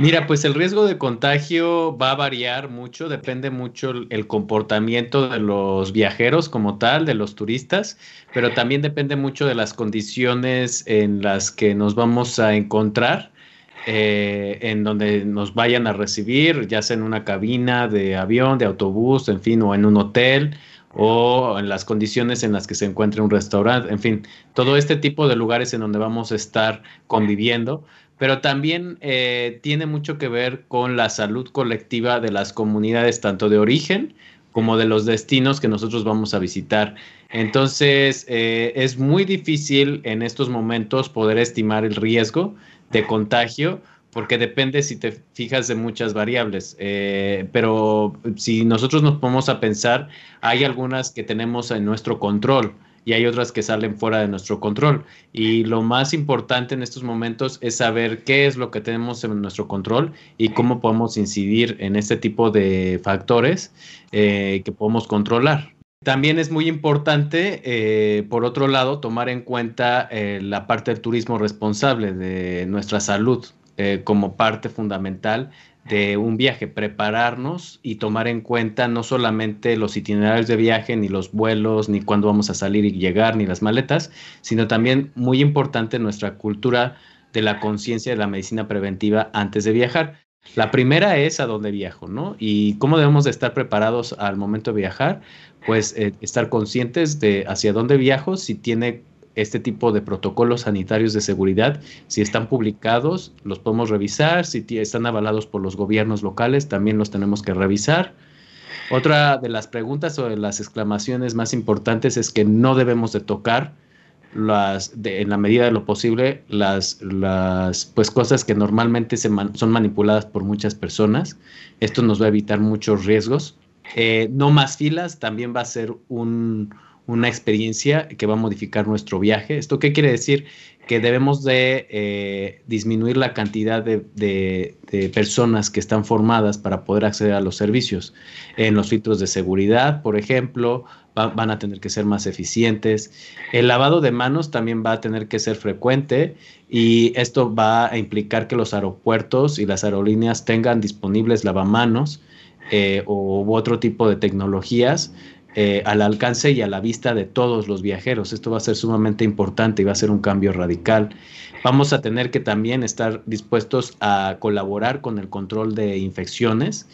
Mira, pues el riesgo de contagio va a variar mucho, depende mucho el comportamiento de los viajeros como tal, de los turistas, pero también depende mucho de las condiciones en las que nos vamos a encontrar, eh, en donde nos vayan a recibir, ya sea en una cabina de avión, de autobús, en fin, o en un hotel o en las condiciones en las que se encuentre un restaurante, en fin, todo este tipo de lugares en donde vamos a estar conviviendo pero también eh, tiene mucho que ver con la salud colectiva de las comunidades, tanto de origen como de los destinos que nosotros vamos a visitar. Entonces, eh, es muy difícil en estos momentos poder estimar el riesgo de contagio porque depende si te fijas de muchas variables. Eh, pero si nosotros nos ponemos a pensar, hay algunas que tenemos en nuestro control y hay otras que salen fuera de nuestro control. Y lo más importante en estos momentos es saber qué es lo que tenemos en nuestro control y cómo podemos incidir en este tipo de factores eh, que podemos controlar. También es muy importante, eh, por otro lado, tomar en cuenta eh, la parte del turismo responsable de nuestra salud como parte fundamental de un viaje, prepararnos y tomar en cuenta no solamente los itinerarios de viaje, ni los vuelos, ni cuándo vamos a salir y llegar, ni las maletas, sino también muy importante nuestra cultura de la conciencia de la medicina preventiva antes de viajar. La primera es a dónde viajo, ¿no? Y cómo debemos de estar preparados al momento de viajar, pues eh, estar conscientes de hacia dónde viajo, si tiene este tipo de protocolos sanitarios de seguridad, si están publicados, los podemos revisar, si están avalados por los gobiernos locales, también los tenemos que revisar. Otra de las preguntas o de las exclamaciones más importantes es que no debemos de tocar las, en la medida de lo posible las, las pues, cosas que normalmente se son manipuladas por muchas personas. Esto nos va a evitar muchos riesgos. Eh, no más filas también va a ser un, una experiencia que va a modificar nuestro viaje. ¿Esto qué quiere decir? Que debemos de eh, disminuir la cantidad de, personas que están formadas para poder acceder a los servicios. En los filtros de seguridad, por ejemplo, van a tener que ser más eficientes. El lavado de manos también va a tener que ser frecuente y esto va a implicar que los aeropuertos y las aerolíneas tengan disponibles lavamanos eh, u otro tipo de tecnologías eh, al alcance y a la vista de todos los viajeros. Esto va a ser sumamente importante y va a ser un cambio radical. Vamos a tener que también estar dispuestos a colaborar con el control de infecciones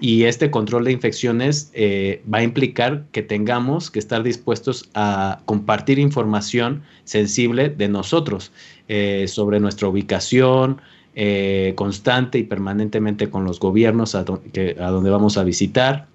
y este control de infecciones eh, va a implicar que tengamos que estar dispuestos a compartir información sensible de nosotros eh, sobre nuestra ubicación, constante y permanentemente con los gobiernos a, donde vamos a visitar,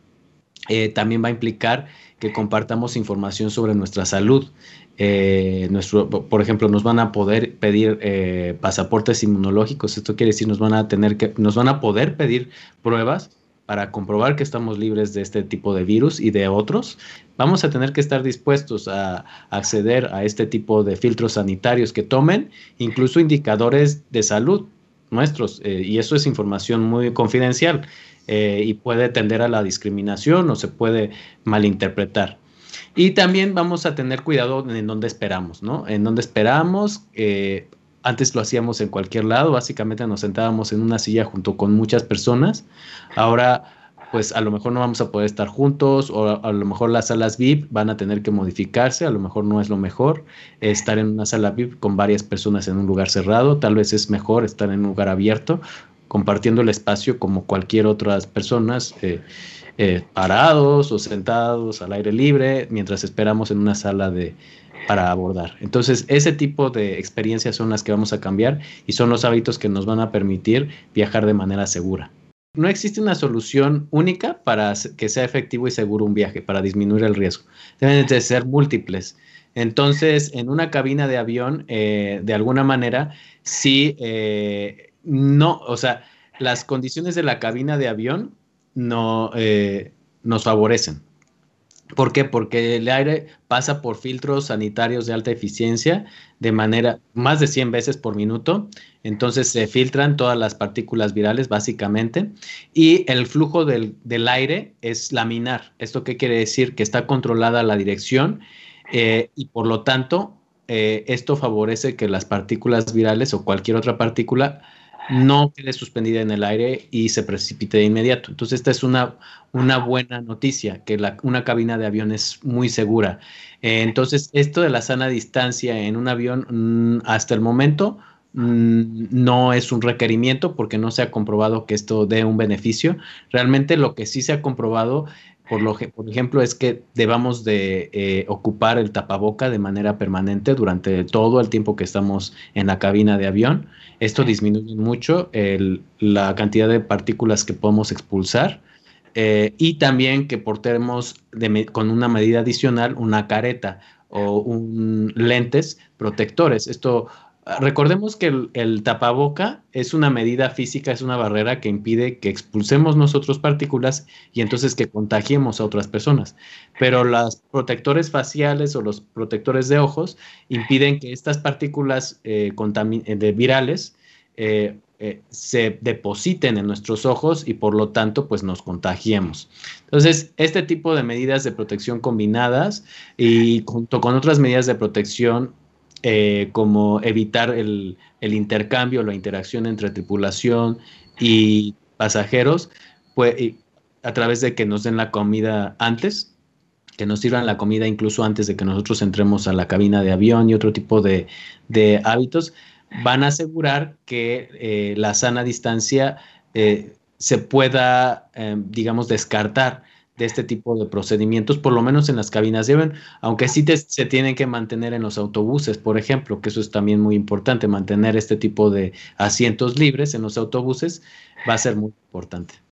eh, también va a implicar que compartamos información sobre nuestra salud. Eh, nuestro, por ejemplo, nos van a poder pedir eh, pasaportes inmunológicos. Esto quiere decir nos van a tener que, nos van a poder pedir pruebas para comprobar que estamos libres de este tipo de virus y de otros. Vamos a tener que estar dispuestos a acceder a este tipo de filtros sanitarios que tomen incluso indicadores de salud nuestros y eso es información muy confidencial. Eh, y puede tender a la discriminación o se puede malinterpretar. Y también vamos a tener cuidado en dónde esperamos, ¿no? En dónde esperamos. Eh, antes lo hacíamos en cualquier lado, básicamente nos sentábamos en una silla junto con muchas personas. Ahora, pues a lo mejor no vamos a poder estar juntos o a, lo mejor las salas VIP van a tener que modificarse, a lo mejor no es lo mejor estar en una sala VIP con varias personas en un lugar cerrado, tal vez es mejor estar en un lugar abierto compartiendo el espacio como cualquier otras personas, eh, eh, parados o sentados al aire libre, mientras esperamos en una sala de, para abordar. Entonces, ese tipo de experiencias son las que vamos a cambiar y son los hábitos que nos van a permitir viajar de manera segura. No existe una solución única para que sea efectivo y seguro un viaje, para disminuir el riesgo. Deben de ser múltiples. Entonces, en una cabina de avión, eh, de alguna manera, sí no, o sea, las condiciones de la cabina de avión no eh, nos favorecen. ¿Por qué? Porque el aire pasa por filtros sanitarios de alta eficiencia de manera más de 100 veces por minuto. Entonces se filtran todas las partículas virales básicamente y el flujo del, aire es laminar. ¿Esto qué quiere decir? Que está controlada la dirección eh, y por lo tanto eh, esto favorece que las partículas virales o cualquier otra partícula no quede suspendida en el aire y se precipite de inmediato. Entonces, esta es una, una buena noticia, que una cabina de avión es muy segura. Eh, entonces, esto de la sana distancia en un avión, mm, hasta el momento, mm, no es un requerimiento porque no se ha comprobado que esto dé un beneficio. Realmente lo que sí se ha comprobado por, lo, por ejemplo, es que debamos de eh, ocupar el tapaboca de manera permanente durante todo el tiempo que estamos en la cabina de avión. Esto disminuye mucho la cantidad de partículas que podemos expulsar eh, y también que portemos con una medida adicional una careta o un, lentes protectores. Esto Recordemos que el, tapaboca es una medida física, es una barrera que impide que expulsemos nosotros partículas y entonces que contagiemos a otras personas. Pero los protectores faciales o los protectores de ojos impiden que estas partículas eh, eh, de virales eh, se depositen en nuestros ojos y por lo tanto pues nos contagiemos. Entonces, este tipo de medidas de protección combinadas y junto con otras medidas de protección eh, como evitar el, intercambio, la interacción entre tripulación y pasajeros, pues, a través de que nos den la comida antes, que nos sirvan la comida incluso antes de que nosotros entremos a la cabina de avión y otro tipo de, hábitos, van a asegurar que eh, la sana distancia eh, se pueda, digamos, descartar de este tipo de procedimientos, por lo menos en las cabinas de avión, aunque sí se tienen que mantener en los autobuses, por ejemplo, que eso es también muy importante, mantener este tipo de asientos libres en los autobuses va a ser muy importante.